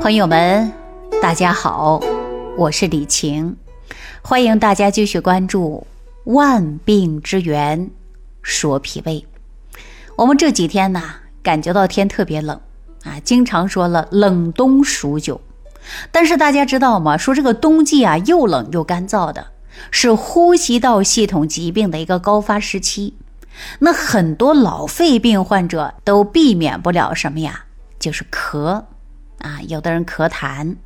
朋友们，大家好，我是李晴，欢迎大家继续关注《万病之源说脾胃》。我们这几天呢，感觉到天特别冷啊，经常说了冷冬数九，但是大家知道吗？说这个冬季啊，又冷又干燥的，是呼吸道系统疾病的一个高发时期。那很多老肺病患者都避免不了什么呀？就是咳。啊，有的人咳痰。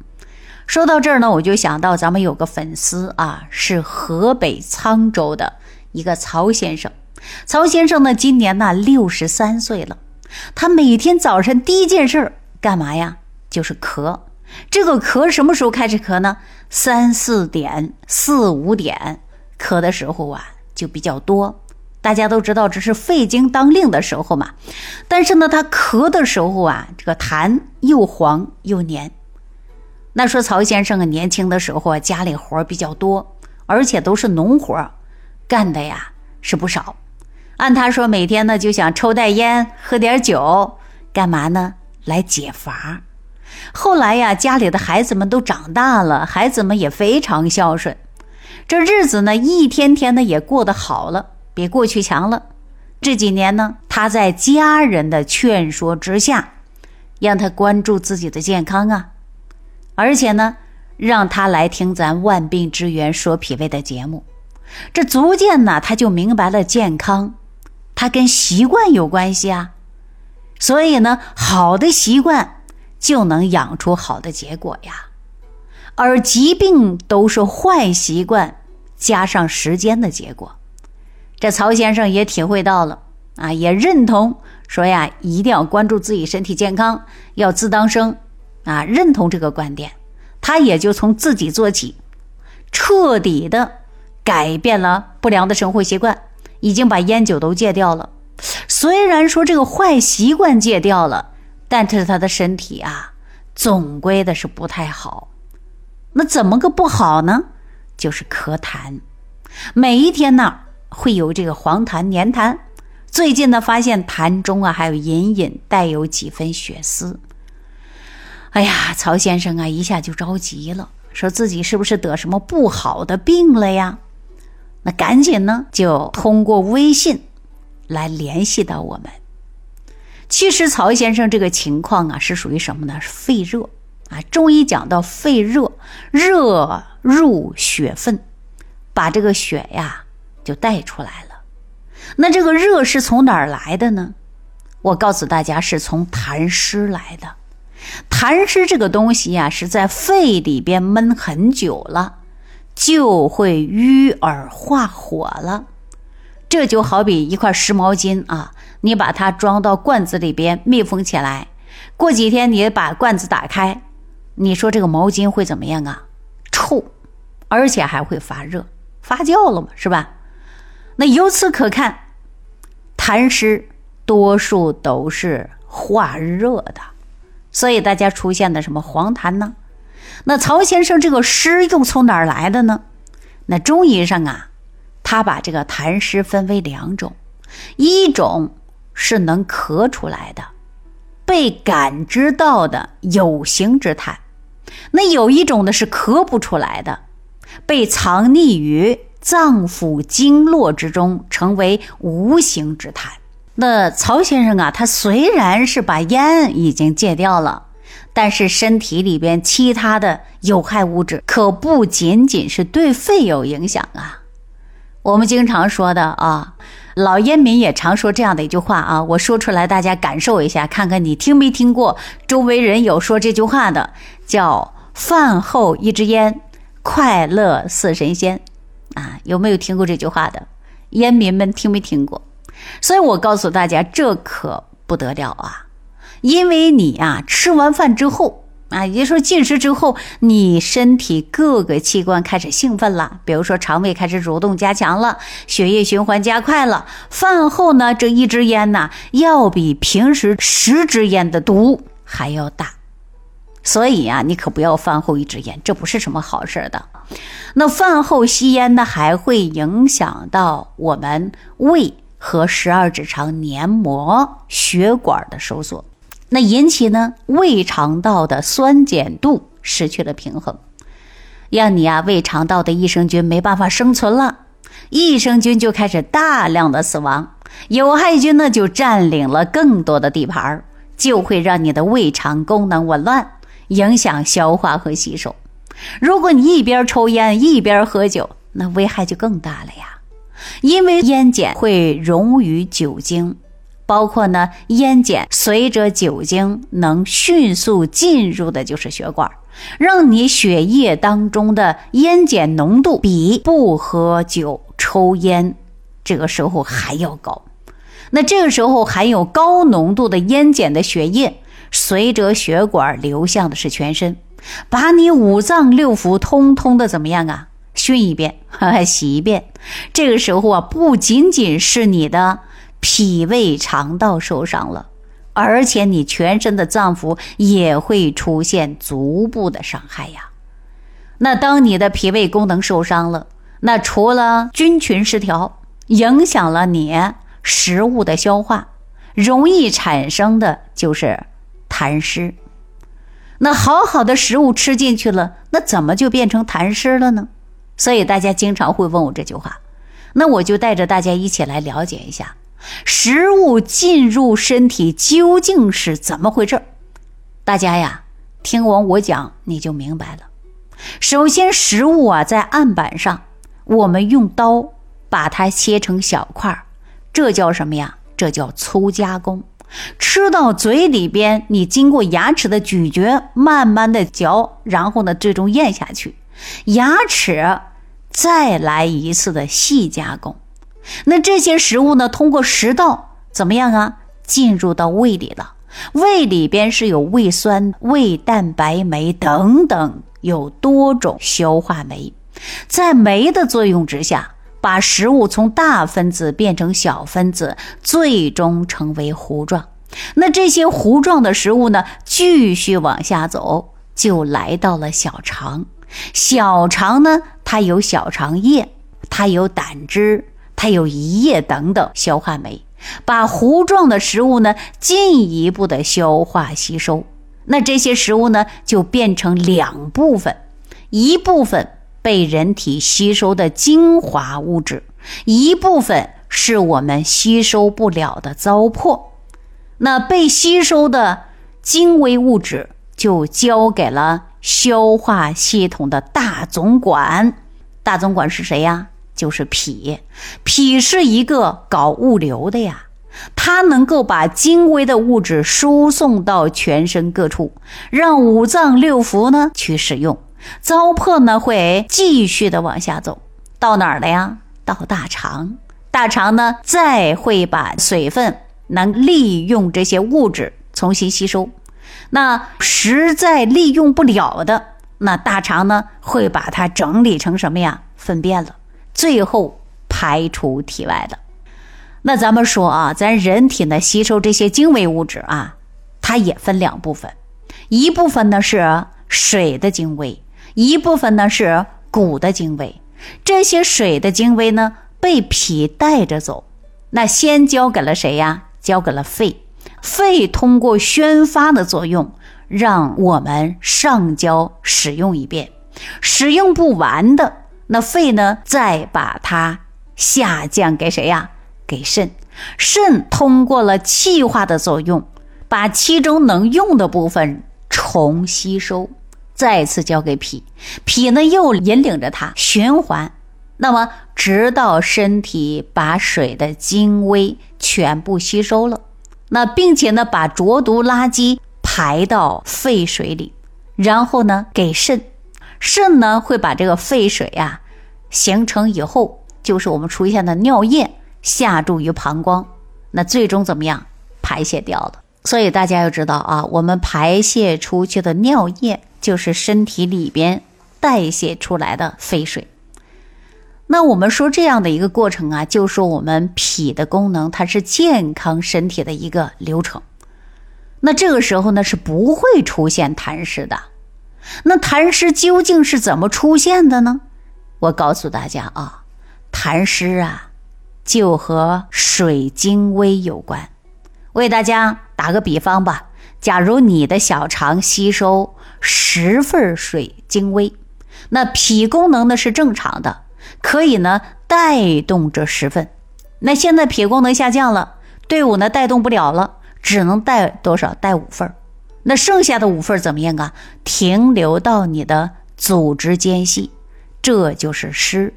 说到这儿呢，我就想到咱们有个粉丝啊，是河北沧州的一个曹先生。曹先生呢，今年呢六十三岁了。他每天早晨第一件事干嘛呀？就是咳。这个咳什么时候开始咳呢？三四点、四五点咳的时候啊，就比较多。大家都知道这是肺经当令的时候嘛，但是呢，他咳的时候啊，这个痰又黄又黏。那说曹先生啊，年轻的时候啊，家里活比较多，而且都是农活，干的呀是不少。按他说，每天呢就想抽袋烟，喝点酒，干嘛呢？来解乏。后来呀，家里的孩子们都长大了，孩子们也非常孝顺，这日子呢，一天天的也过得好了。比过去强了。这几年呢，他在家人的劝说之下，让他关注自己的健康啊，而且呢，让他来听咱万病之源说脾胃的节目。这逐渐呢，他就明白了健康，它跟习惯有关系啊。所以呢，好的习惯就能养出好的结果呀。而疾病都是坏习惯加上时间的结果。这曹先生也体会到了啊，也认同说呀，一定要关注自己身体健康，要自当生啊，认同这个观点，他也就从自己做起，彻底的改变了不良的生活习惯，已经把烟酒都戒掉了。虽然说这个坏习惯戒掉了，但是他的身体啊，总归的是不太好。那怎么个不好呢？就是咳痰，每一天呢。会有这个黄痰、黏痰，最近呢发现痰中啊还有隐隐带有几分血丝。哎呀，曹先生啊一下就着急了，说自己是不是得什么不好的病了呀？那赶紧呢就通过微信来联系到我们。其实曹先生这个情况啊是属于什么呢？肺热啊。中医讲到肺热，热入血分，把这个血呀。就带出来了，那这个热是从哪儿来的呢？我告诉大家，是从痰湿来的。痰湿这个东西呀，是在肺里边闷很久了，就会淤而化火了。这就好比一块湿毛巾啊，你把它装到罐子里边密封起来，过几天你把罐子打开，你说这个毛巾会怎么样啊？臭，而且还会发热，发酵了嘛，是吧？那由此可看，痰湿多数都是化热的，所以大家出现的什么黄痰呢？那曹先生这个湿又从哪儿来的呢？那中医上啊，他把这个痰湿分为两种，一种是能咳出来的，被感知到的有形之痰；那有一种呢是咳不出来的，被藏匿于。脏腑经络之中，成为无形之痰。那曹先生啊，他虽然是把烟已经戒掉了，但是身体里边其他的有害物质可不仅仅是对肺有影响啊。我们经常说的啊，老烟民也常说这样的一句话啊，我说出来大家感受一下，看看你听没听过？周围人有说这句话的，叫饭后一支烟，快乐似神仙。啊，有没有听过这句话的烟民们听没听过？所以我告诉大家，这可不得了啊！因为你啊，吃完饭之后啊，也就是说进食之后，你身体各个器官开始兴奋了，比如说肠胃开始蠕动加强了，血液循环加快了。饭后呢，这一支烟呢，要比平时十支烟的毒还要大。所以啊，你可不要饭后一支烟，这不是什么好事的。那饭后吸烟呢，还会影响到我们胃和十二指肠黏膜血管的收缩。那引起呢胃肠道的酸碱度失去了平衡，让你啊胃肠道的益生菌没办法生存了，益生菌就开始大量的死亡，有害菌呢就占领了更多的地盘，就会让你的胃肠功能紊乱，影响消化和吸收。如果你一边抽烟一边喝酒，那危害就更大了呀，因为烟碱会溶于酒精。包括呢，烟碱随着酒精能迅速进入的就是血管，让你血液当中的烟碱浓度比不喝酒、抽烟这个时候还要高。那这个时候含有高浓度的烟碱的血液，随着血管流向的是全身，把你五脏六腑通通的怎么样啊？熏一遍，洗一遍。这个时候啊，不仅仅是你的。脾胃肠道受伤了，而且你全身的脏腑也会出现足部的伤害呀。那当你的脾胃功能受伤了，那除了菌群失调，影响了你食物的消化，容易产生的就是痰湿。那好好的食物吃进去了，那怎么就变成痰湿了呢？所以大家经常会问我这句话，那我就带着大家一起来了解一下。食物进入身体究竟是怎么回事？大家呀，听完我讲你就明白了。首先，食物啊在案板上，我们用刀把它切成小块这叫什么呀？这叫粗加工。吃到嘴里边，你经过牙齿的咀嚼，慢慢的嚼，然后呢，最终咽下去，牙齿再来一次的细加工。那这些食物呢？通过食道怎么样啊？进入到胃里了。胃里边是有胃酸、胃蛋白酶等等，有多种消化酶，在酶的作用之下，把食物从大分子变成小分子，最终成为糊状。那这些糊状的食物呢，继续往下走，就来到了小肠。小肠呢，它有小肠液，它有胆汁。它有胰液等等消化酶，把糊状的食物呢进一步的消化吸收。那这些食物呢就变成两部分，一部分被人体吸收的精华物质，一部分是我们吸收不了的糟粕。那被吸收的精微物质就交给了消化系统的大总管。大总管是谁呀？就是脾，脾是一个搞物流的呀，它能够把精微的物质输送到全身各处，让五脏六腑呢去使用。糟粕呢会继续的往下走到哪儿了呀？到大肠，大肠呢再会把水分能利用这些物质重新吸收。那实在利用不了的，那大肠呢会把它整理成什么呀？粪便了。最后排出体外的。那咱们说啊，咱人体呢吸收这些精微物质啊，它也分两部分，一部分呢是水的精微，一部分呢是骨的精微。这些水的精微呢被脾带着走，那先交给了谁呀？交给了肺。肺通过宣发的作用，让我们上焦使用一遍，使用不完的。那肺呢？再把它下降给谁呀？给肾。肾通过了气化的作用，把其中能用的部分重吸收，再次交给脾。脾呢又引领着它循环，那么直到身体把水的精微全部吸收了，那并且呢把浊毒垃圾排到废水里，然后呢给肾。肾呢会把这个废水呀形成以后，就是我们出现的尿液下注于膀胱，那最终怎么样排泄掉了？所以大家要知道啊，我们排泄出去的尿液就是身体里边代谢出来的废水。那我们说这样的一个过程啊，就说我们脾的功能它是健康身体的一个流程。那这个时候呢是不会出现痰湿的。那痰湿究竟是怎么出现的呢？我告诉大家啊，痰湿啊，就和水精微有关。为大家打个比方吧，假如你的小肠吸收十份水精微，那脾功能呢是正常的，可以呢带动这十份。那现在脾功能下降了，队伍呢带动不了了，只能带多少？带五份那剩下的五份怎么样啊？停留到你的组织间隙，这就是湿。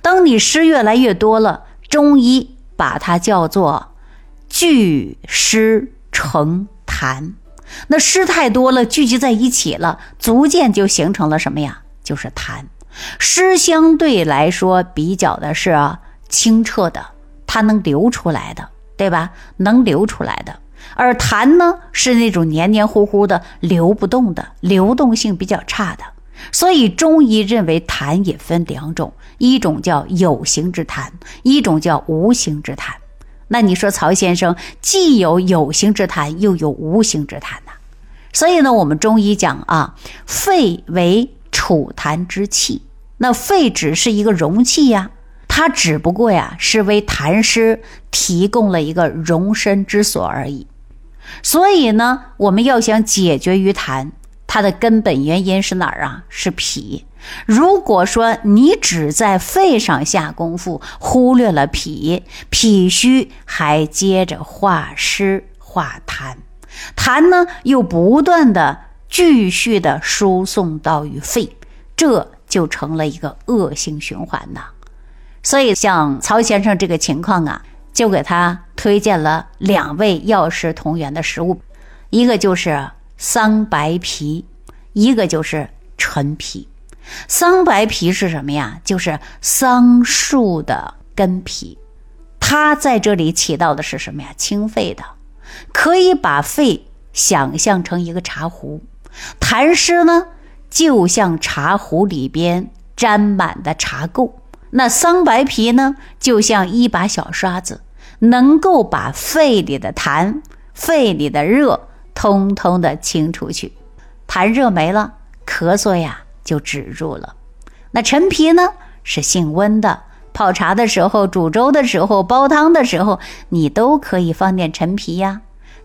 当你湿越来越多了，中医把它叫做聚湿成痰。那湿太多了，聚集在一起了，逐渐就形成了什么呀？就是痰。湿相对来说比较的是清澈的，它能流出来的，对吧？能流出来的。而痰呢，是那种黏黏糊糊的、流不动的，流动性比较差的。所以中医认为痰也分两种，一种叫有形之痰，一种叫无形之痰。那你说曹先生既有有形之痰，又有无形之痰呐？所以呢，我们中医讲啊，肺为储痰之器。那肺只是一个容器呀，它只不过呀是为痰湿提供了一个容身之所而已。所以呢，我们要想解决于痰，它的根本原因是哪儿啊？是脾。如果说你只在肺上下功夫，忽略了脾，脾虚还接着化湿化痰，痰呢又不断的继续的输送到于肺，这就成了一个恶性循环呐。所以像曹先生这个情况啊，就给他推荐了两味药食同源的食物，一个就是桑白皮，一个就是陈皮。桑白皮是什么呀？就是桑树的根皮，它在这里起到的是什么呀？清肺的，可以把肺想象成一个茶壶，痰湿呢就像茶壶里边沾满的茶垢，那桑白皮呢就像一把小刷子，能够把肺里的痰、肺里的热通通的清出去，痰热没了，咳嗽呀。就止住了。那陈皮呢？是性温的，泡茶的时候、煮粥的时候、煲汤的时候，你都可以放点陈皮呀。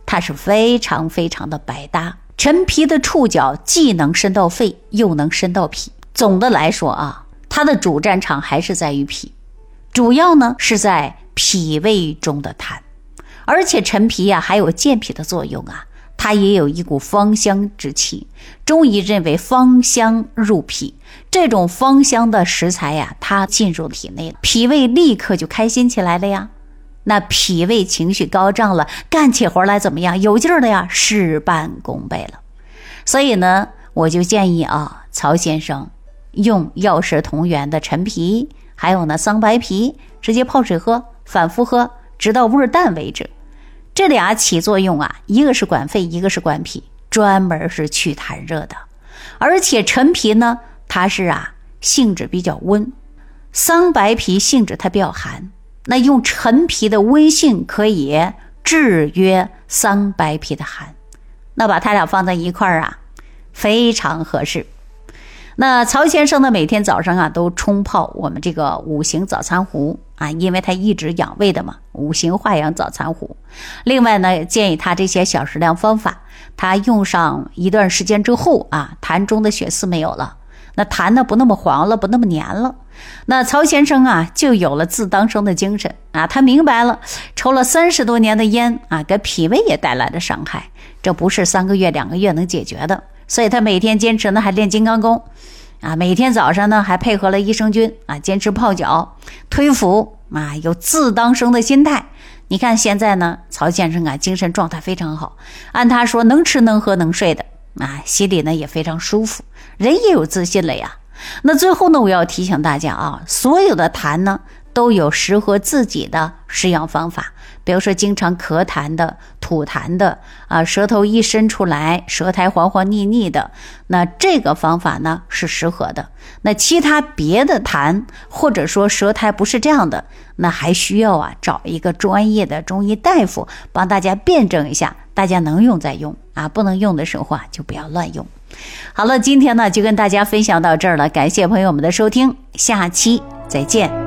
它是非常非常的百搭。陈皮的触角既能伸到肺，又能伸到脾。总的来说啊，它的主战场还是在于脾，主要呢是在脾胃中的痰。而且陈皮呀，还有健脾的作用啊。它也有一股芳香之气，中医认为芳香入脾，这种芳香的食材呀，它进入体内，脾胃立刻就开心起来了呀。那脾胃情绪高涨了，干起活来怎么样？有劲儿的呀，事半功倍了。所以呢，我就建议啊，曹先生用药食同源的陈皮，还有呢桑白皮，直接泡水喝，反复喝，直到味淡为止。这俩起作用啊，一个是管肺，一个是管脾，专门是去痰热的。而且陈皮呢，它是啊性质比较温，桑白皮性质它比较寒。那用陈皮的温性可以制约桑白皮的寒，那把它俩放在一块儿啊，非常合适。那曹先生呢，每天早上啊都冲泡我们这个五行早餐壶啊，因为他一直养胃的嘛，五行化养早餐壶。另外呢，建议他这些小食量方法，他用上一段时间之后啊，痰中的血丝没有了，那痰呢不那么黄了，不那么黏了，那曹先生啊就有了自当生的精神。啊，他明白了，抽了三十多年的烟啊，给脾胃也带来了伤害，这不是三个月两个月能解决的。所以他每天坚持呢，还练金刚功，啊，每天早上呢还配合了益生菌啊，坚持泡脚、推腹啊，有自当生的心态。你看现在呢，曹先生啊，精神状态非常好，按他说能吃能喝能睡的啊，心里呢也非常舒服，人也有自信了呀。那最后呢，我要提醒大家啊，所有的痰呢都有适合自己的食养方法。比如说，经常咳痰的、吐痰的啊，舌头一伸出来，舌苔黄黄腻腻的，那这个方法呢是适合的。那其他别的痰，或者说舌苔不是这样的，那还需要啊找一个专业的中医大夫帮大家辩证一下，大家能用再用啊，不能用的时候啊就不要乱用。好了，今天呢就跟大家分享到这儿了，感谢朋友们的收听，下期再见。